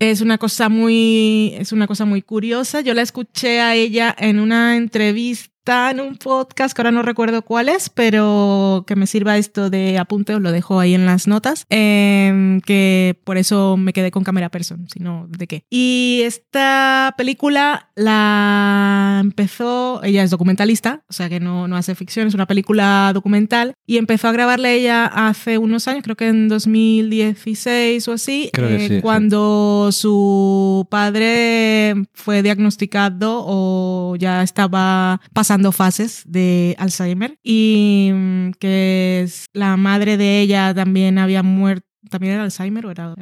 es una cosa muy, es una cosa muy curiosa. Yo la escuché a ella en una entrevista en un podcast que ahora no recuerdo cuál es, pero que me sirva esto de apunte, os lo dejo ahí en las notas, em, que por eso me quedé con cámara person, sino de qué. Y esta película la empezó, ella es documentalista, o sea que no, no hace ficción, es una película documental, y empezó a grabarla ella hace unos años, creo que en 2016 o así, eh, sí, sí. cuando su padre fue diagnosticado o ya estaba pasando fases de Alzheimer y mm, que la madre de ella también había muerto. ¿También era Alzheimer o era,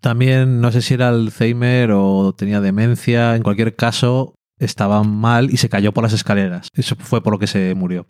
También no sé si era Alzheimer o tenía demencia, en cualquier caso estaba mal y se cayó por las escaleras. Eso fue por lo que se murió.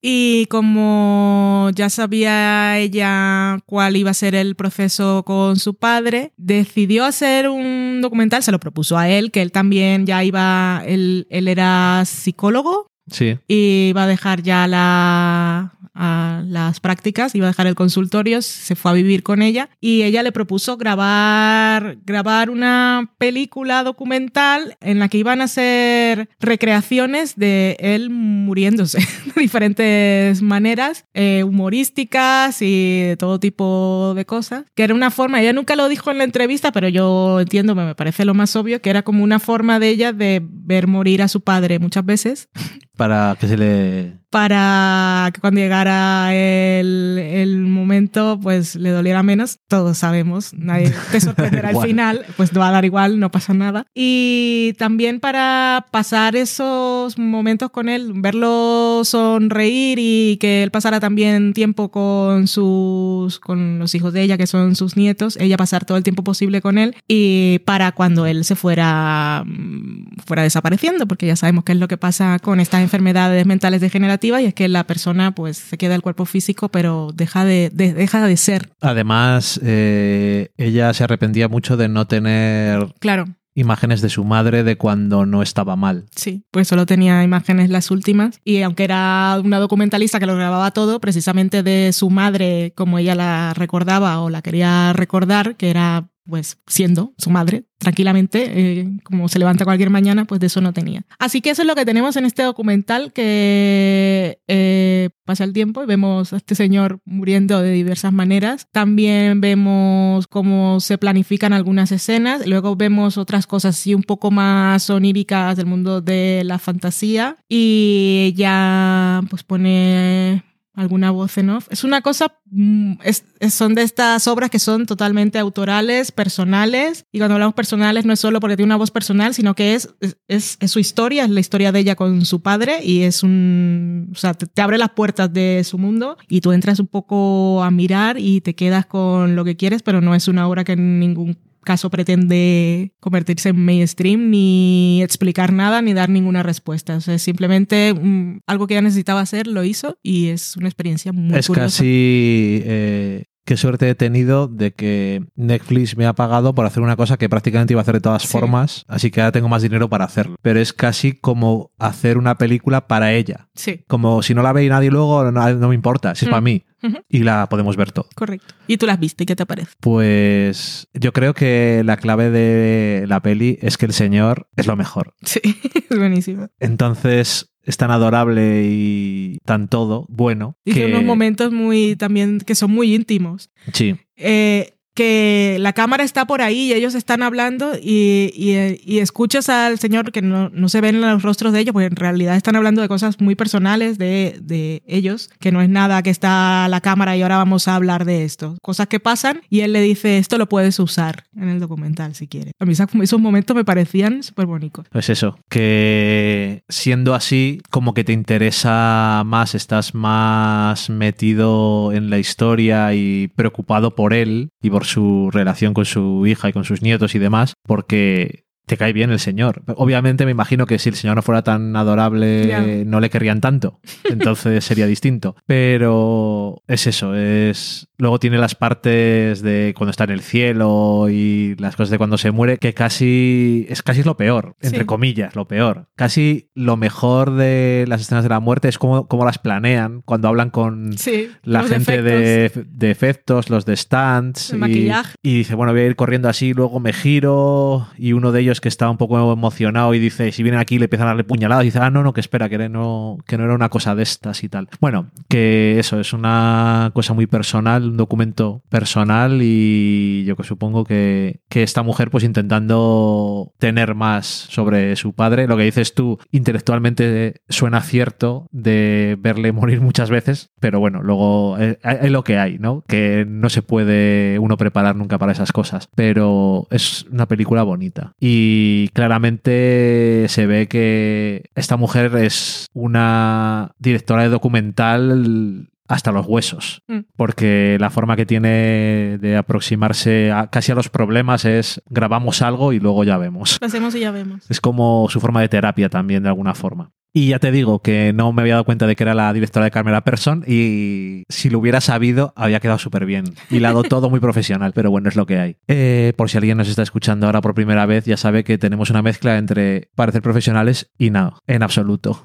Y como ya sabía ella cuál iba a ser el proceso con su padre, decidió hacer un documental, se lo propuso a él, que él también ya iba, él, él era psicólogo Sí. y iba a dejar ya la, a las prácticas, iba a dejar el consultorio, se fue a vivir con ella y ella le propuso grabar, grabar una película documental en la que iban a hacer recreaciones de él muriéndose de diferentes maneras, eh, humorísticas y de todo tipo de cosas, que era una forma, ella nunca lo dijo en la entrevista, pero yo entiendo, me parece lo más obvio, que era como una forma de ella de ver morir a su padre muchas veces Para que se le. Para que cuando llegara el, el momento, pues le doliera menos. Todos sabemos, nadie te sorprenderá al final, pues no va a dar igual, no pasa nada. Y también para pasar esos momentos con él, verlo sonreír y que él pasara también tiempo con sus, con los hijos de ella, que son sus nietos, ella pasar todo el tiempo posible con él y para cuando él se fuera, mm, fuera desapareciendo, porque ya sabemos qué es lo que pasa con estas enfermedades mentales degenerativas y es que la persona pues se queda el cuerpo físico pero deja de, de- deja de ser. Además, eh, ella se arrepentía mucho de no tener Claro, imágenes de su madre de cuando no estaba mal. sí, pues solo tenía imágenes las últimas y aunque era una documentalista que lo grababa todo, precisamente de su madre como ella la recordaba o la quería recordar, que era pues siendo su madre tranquilamente, eh, como se levanta cualquier mañana, pues de eso no tenía. Así que eso es lo que tenemos en este documental, que eh, pasa el tiempo y vemos a este señor muriendo de diversas maneras. También vemos cómo se planifican algunas escenas, luego vemos otras cosas así un poco más oníricas del mundo de la fantasía y ya pues pone alguna voz en off. Es una cosa, mm, es- es- son de estas obras que son totalmente autorales, personales, y cuando hablamos personales no es solo porque tiene una voz personal, sino que es, es, es- su historia, es la historia de ella con su padre, y es un, o sea, te, te abre las puertas de su mundo, y tú entras un poco a mirar y te quedas con lo que quieres, pero no es una obra que en ningún caso pretende convertirse en mainstream ni explicar nada ni dar ninguna respuesta. O sea, simplemente mm, algo que ella necesitaba hacer, lo hizo y es una experiencia muy es curiosa. casi. eh, qué suerte he tenido de que Netflix me ha pagado por hacer una cosa que prácticamente iba a hacer de todas Sí. formas, así que ahora tengo más dinero para hacerlo. Pero es casi como hacer una película para ella. Sí, Como si no la ve nadie luego, no, no me importa, si es Mm. para mí. Ujú. Y la podemos ver todo. correcto. ¿Y tú las viste? ¿Qué te parece? Pues yo creo que la clave de la peli es que el señor es lo mejor. Sí, es buenísimo. Entonces es tan adorable y tan todo bueno Y que son unos momentos muy también que son muy íntimos. sí, Eh, que la cámara está por ahí y ellos están hablando y, y- y escuchas al señor que no, no se ven los rostros de ellos, porque en realidad están hablando de cosas muy personales de, de ellos, que no es nada que está la cámara y ahora vamos a hablar de esto. Cosas que pasan y él le dice, esto lo puedes usar en el documental si quieres. A mí esos momentos me parecían súper bonitos. pues eso, que siendo así como que te interesa más, estás más metido en la historia y preocupado por él y por su relación con su hija y con sus nietos y demás, porque te cae bien el señor. Obviamente me imagino que si el señor no fuera tan adorable no le querrían tanto, entonces sería distinto. Pero es eso, es luego tiene las partes de cuando está en el cielo y las cosas de cuando se muere que casi es casi lo peor, entre Sí. comillas, lo peor. Casi lo mejor de las escenas de la muerte es cómo, cómo las planean cuando hablan con Sí, la gente de, de efectos, los de stands. El y, maquillaje. y dice, bueno, voy a ir corriendo así, luego me giro. Y uno de ellos que está un poco emocionado y dice, si vienen aquí le empiezan a darle puñaladas, dice, ah, no, no, que espera, que no, que no era una cosa de estas y tal. Bueno, que eso es una cosa muy personal, un documento personal y yo que supongo que, que esta mujer pues intentando tener más sobre su padre, lo que dices tú intelectualmente suena cierto de verle morir muchas veces, pero bueno, luego eh, hay, hay lo que hay, ¿no? Que no se puede uno preparar nunca para esas cosas, pero es una película bonita y claramente se ve que esta mujer es una directora de documental hasta los huesos, Mm. porque la forma que tiene de aproximarse a- casi a los problemas es grabamos algo y luego ya vemos. Lo hacemos y ya vemos. Es como su forma de terapia también, de alguna forma. Y ya te digo que no me había dado cuenta de que era la directora de Carmela Person y si lo hubiera sabido había quedado súper bien. Dado todo muy profesional, pero bueno, es lo que hay. Eh, por si alguien nos está escuchando ahora por primera vez, ya sabe que tenemos una mezcla entre parecer profesionales y no, en absoluto.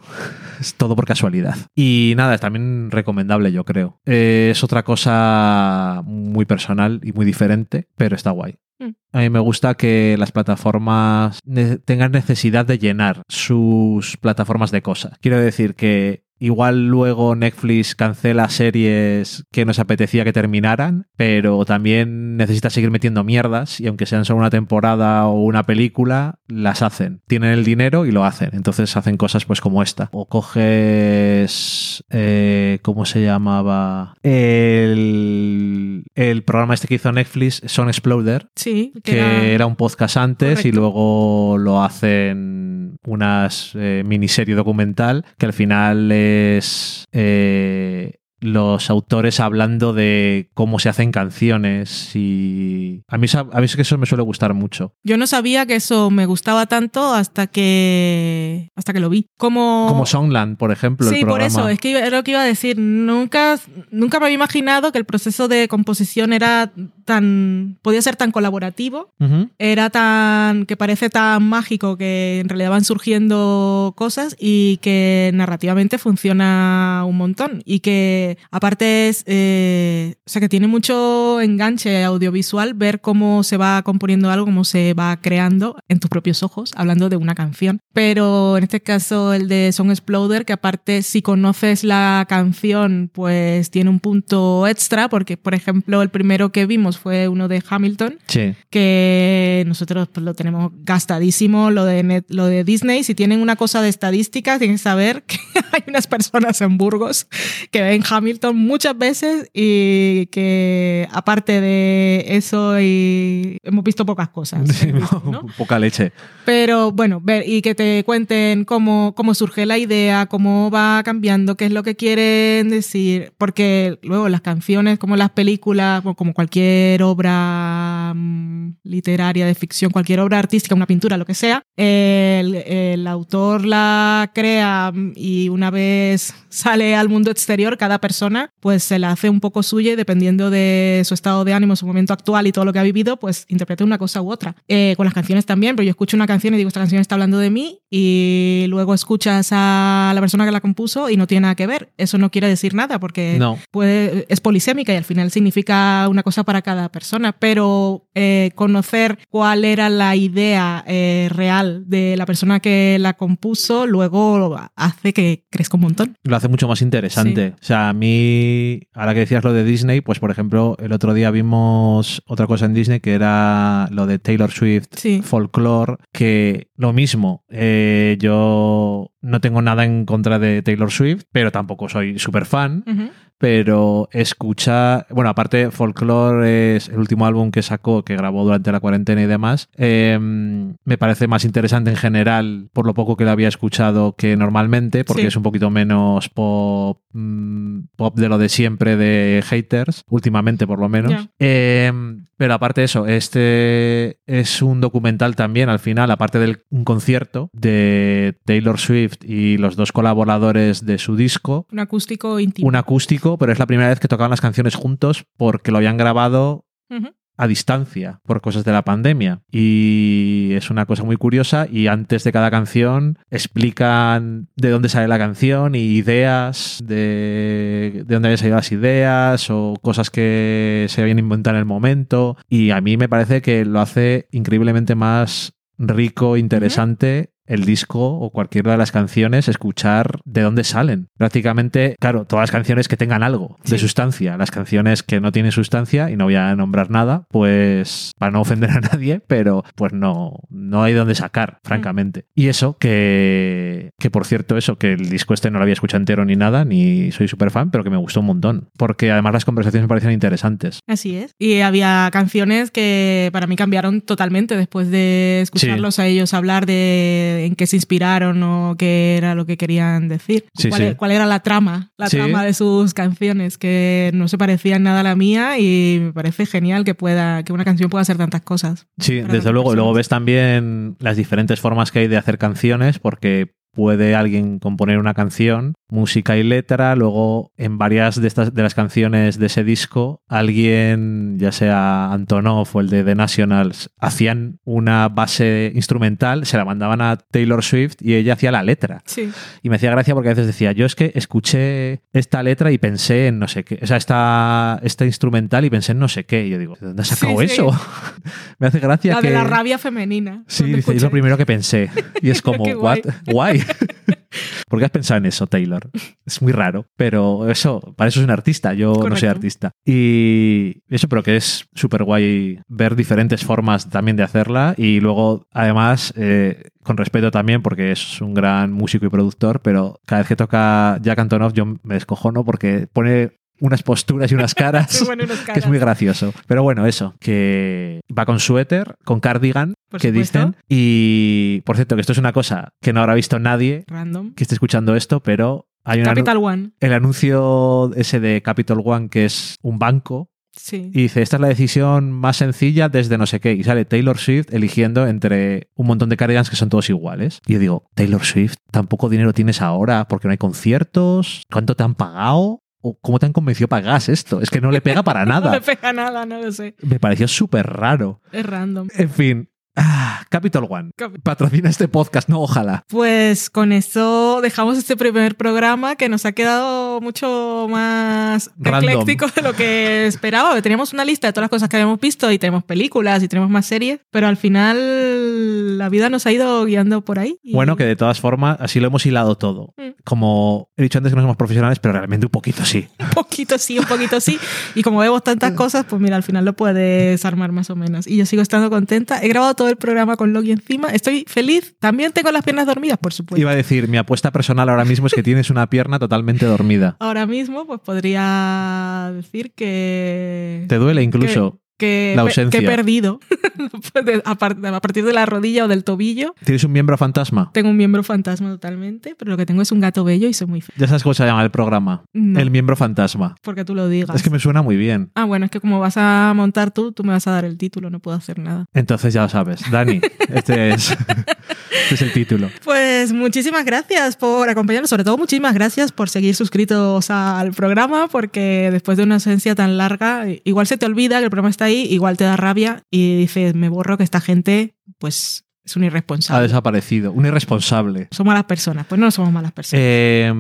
Es todo por casualidad. Y nada, es también recomendable, yo creo. Eh, es otra cosa muy personal y muy diferente, pero está guay. Mm. A mí me gusta que las plataformas ne- tengan necesidad de llenar sus plataformas de cosas. Quiero decir que igual luego Netflix cancela series que nos apetecía que terminaran, pero también necesita seguir metiendo mierdas y aunque sean solo una temporada o una película, las hacen. Tienen el dinero y lo hacen. Entonces hacen cosas pues como esta. O coges... eh, ¿Cómo se llamaba? El, el programa este que hizo Netflix, Son Exploder, Sí, que era... un podcast antes y luego lo hacen unas eh, miniserie documental que al final es eh, los autores hablando de cómo se hacen canciones y a mí, a mí es que eso me suele gustar mucho. Yo no sabía que eso me gustaba tanto hasta que hasta que lo vi. Como, Como Songland, por ejemplo, el Sí, por eso, es que era lo que iba a decir. Nunca, nunca me había imaginado que el proceso de composición era tan. podía ser tan colaborativo. Era tan. que parece tan mágico que en realidad van surgiendo cosas y que narrativamente funciona un montón. Y que aparte es. eh, o sea, que tiene mucho enganche audiovisual ver cómo se va componiendo algo, cómo se va creando en tus propios ojos, hablando de una canción. Pero en este caso el de Song Exploder, que aparte si conoces la canción, pues tiene un punto extra, porque por ejemplo el primero que vimos fue uno de Hamilton, Sí. que nosotros pues, lo tenemos gastadísimo, lo de, Net- lo de Disney. Si tienen una cosa de estadísticas, tienen que saber que hay unas personas en Burgos que ven Hamilton muchas veces y que aparte de eso y hemos visto pocas cosas. Sí, ¿no? Poca leche. Pero bueno, ver y que te cuenten cómo, cómo surge la idea, cómo va cambiando, qué es lo que quieren decir. Porque luego las canciones, como las películas, como cualquier obra mm, literaria de ficción, cualquier obra artística, una pintura, lo que sea, el, el autor la crea mm, y una vez sale al mundo exterior, cada persona pues se la hace un poco suya y dependiendo de su estado de ánimo, su momento actual y todo lo que ha vivido, pues interpreta una cosa u otra. Eh, con las canciones también, pero yo escucho una canción y digo, esta canción está hablando de mí y luego escuchas a la persona que la compuso y no tiene nada que ver. Eso no quiere decir nada porque No. puede, es polisémica y al final significa una cosa para cada persona, pero eh, conocer cuál era la idea eh, real de la persona que la compuso luego hace que crezca un montón. Lo hace mucho más interesante. O sea, a mí, ahora que decías lo de Disney, pues por ejemplo, el otro día vimos otra cosa en Disney que era lo de Taylor Swift Sí. Folklore, que lo mismo, eh, yo no tengo nada en contra de Taylor Swift, pero tampoco soy súper fan. Pero escucha, bueno, aparte Folklore es el último álbum que sacó, que grabó durante la cuarentena y demás, eh, me parece más interesante en general, por lo poco que lo había escuchado que normalmente, porque Sí. es un poquito menos pop, mm, pop de lo de siempre de haters, últimamente por lo menos. Eh, pero aparte de eso, este es un documental también, al final, aparte de un concierto de Taylor Swift y los dos colaboradores de su disco, Un acústico íntimo. un acústico, pero es la primera vez que tocaban las canciones juntos porque lo habían grabado. A distancia por cosas de la pandemia. Y es una cosa muy curiosa y antes de cada canción explican de dónde sale la canción y ideas de, de dónde habían salido las ideas o cosas que se habían inventado en el momento. Y a mí me parece que lo hace increíblemente más rico, interesante. El disco o cualquiera de las canciones, escuchar de dónde salen. Prácticamente, claro, todas las canciones que tengan algo de Sí. sustancia. Las canciones que no tienen sustancia, y no voy a nombrar nada, pues para no ofender a nadie, pero pues no, no hay dónde sacar, francamente. Y eso, que, que por cierto, eso, que el disco este no lo había escuchado entero ni nada, ni soy súper fan, pero que me gustó un montón. Porque además las conversaciones me parecían interesantes. Así es. Y había canciones que para mí cambiaron totalmente después de escucharlos a ellos hablar de en qué se inspiraron o qué era lo que querían decir. Sí, cuál, sí. cuál era la trama, la Sí. trama de sus canciones, que no se parecían nada a la mía y me parece genial que pueda, que una canción pueda hacer tantas cosas. Sí, desde luego. Y luego personas. ves también las diferentes formas que hay de hacer canciones, porque puede alguien componer una canción, música y letra, luego en varias de estas de las canciones de ese disco, alguien, ya sea Antonov o el de The Nationals, hacían una base instrumental, se la mandaban a Taylor Swift y ella hacía la letra. Sí. Y me hacía gracia porque a veces decía, yo es que escuché esta letra y pensé en no sé qué, o sea, esta, este instrumental y pensé en no sé qué. Y yo digo, ¿de dónde has sacado Sí, sí. eso? me hace gracia La que... de la rabia femenina. Sí, dice, es lo primero que pensé. Y es como, ¿what? guay. ¿Por qué has pensado en eso, Taylor? Es muy raro, pero eso, para eso es un artista, yo no soy artista. Y eso, pero que es súper guay ver diferentes formas también de hacerla y luego, además, eh, con respeto también, porque es un gran músico y productor, pero cada vez que toca Jack Antonoff yo me descojono porque pone unas posturas y unas caras bueno, unos que es caras. muy gracioso. Pero bueno, eso, que va con suéter, con cardigan, Por que supuesto. dicen. Y por cierto, que esto es una cosa que no habrá visto nadie Random. que esté escuchando esto, pero hay un anu- Capital One. el anuncio ese de Capital One, que es un banco, Sí. y dice, esta es la decisión más sencilla desde no sé qué. Y sale Taylor Swift eligiendo entre un montón de cardigans que son todos iguales. Y yo digo, Taylor Swift, ¿tan poco dinero tienes ahora porque no hay conciertos? ¿Cuánto te han pagado? ¿O ¿Cómo te han convencido hagas esto? Es que no le pega para No nada. le pega nada, no lo sé. Me pareció súper raro. Es random. En fin. Ah, Capital One. Cap- Patrocina este podcast, no, ojalá. Pues con esto dejamos este primer programa que nos ha quedado mucho más Random. ecléctico de lo que esperaba. Teníamos una lista de todas las cosas que habíamos visto y tenemos películas y tenemos más series, pero al final la vida nos ha ido guiando por ahí. y- Bueno, que de todas formas, así lo hemos hilado todo. Mm. Como he dicho antes que no somos profesionales, pero realmente un poquito sí. Un poquito sí, un poquito sí. Y como vemos tantas cosas, pues mira, al final lo puedes armar más o menos. Y yo sigo estando contenta. He grabado todo el programa con Logi encima. Estoy feliz. También tengo las piernas dormidas, por supuesto. Iba a decir, mi apuesta personal ahora mismo es que tienes una pierna totalmente dormida. Ahora mismo, pues podría decir que. Te duele incluso. Que, la pe- ausencia. que he perdido. A, par- a partir de la rodilla o del tobillo. ¿Tienes un miembro fantasma? Tengo un miembro fantasma totalmente, pero lo que tengo es un gato bello y soy muy feliz. Ya sabes cómo se llama el programa. No, El miembro fantasma. porque tú lo digas. Es que me suena muy bien. Ah, bueno, es que como vas a montar tú, tú me vas a dar el título, no puedo hacer nada. Entonces ya lo sabes. Dani, este es, este es el título. Pues muchísimas gracias por acompañarnos, sobre todo muchísimas gracias por seguir suscritos al programa, porque después de una ausencia tan larga, igual se te olvida que el programa está ahí, igual te da rabia y dices, me borro que esta gente, pues, es un Ha irresponsable. desaparecido. Un irresponsable. Son malas personas. Pues no somos malas personas. Eh,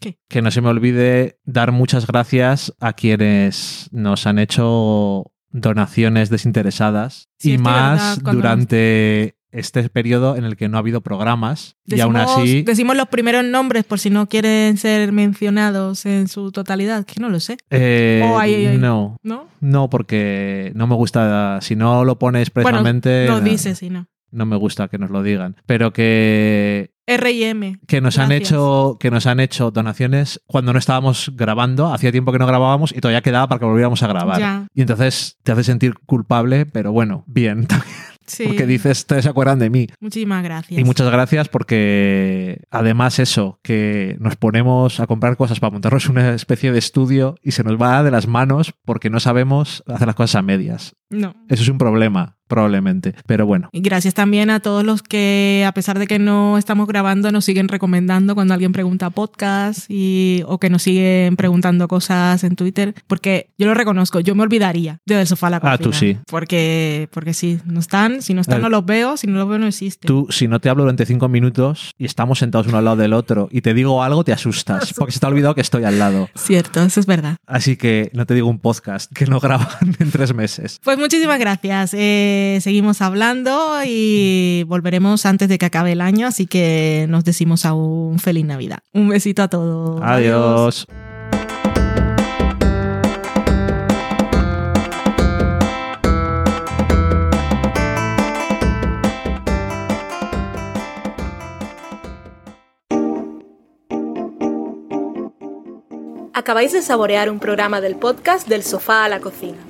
¿Qué? Que no se me olvide dar muchas gracias a quienes nos han hecho donaciones desinteresadas Sí, y más verdad, durante este periodo en el que no ha habido programas y aún así decimos los primeros nombres por si no quieren ser mencionados en su totalidad, que no lo sé, eh, Oh, no ¿no? no porque no me gusta si no lo pone expresamente Bueno, lo dices y no. no me gusta que nos lo digan pero que R y M. que nos han hecho que nos han hecho donaciones cuando no estábamos grabando hacía tiempo que no grabábamos y todavía quedaba para que volviéramos a grabar Ya. y entonces te hace sentir culpable pero bueno bien Sí. porque dices ustedes se acuerdan de mí Muchísimas gracias. y muchas gracias porque además eso que nos ponemos a comprar cosas para montarnos una especie de estudio y se nos va de las manos porque no sabemos hacer las cosas a medias No. eso es un problema probablemente pero bueno Y gracias también a todos los que, a pesar de que no estamos grabando, nos siguen recomendando cuando alguien pregunta podcast y, o que nos siguen preguntando cosas en Twitter. Porque yo lo reconozco, yo me olvidaría de del sofá a la Ah, cocina. tú sí. Porque, porque sí, no están, si no están no los veo, si no los veo no existen. Tú, si no te hablo durante cinco minutos y estamos sentados uno al lado del otro y te digo algo, te asustas, porque se te ha olvidado que estoy al lado. Cierto, eso es verdad. Así que no te digo un podcast que no graban en tres meses. Pues muchísimas gracias. Eh, seguimos hablando y volveremos antes de que acabe el año, así que nos decimos aún feliz Navidad. Un besito a todos. Adiós. Acabáis de saborear un programa del podcast Del sofá a la cocina.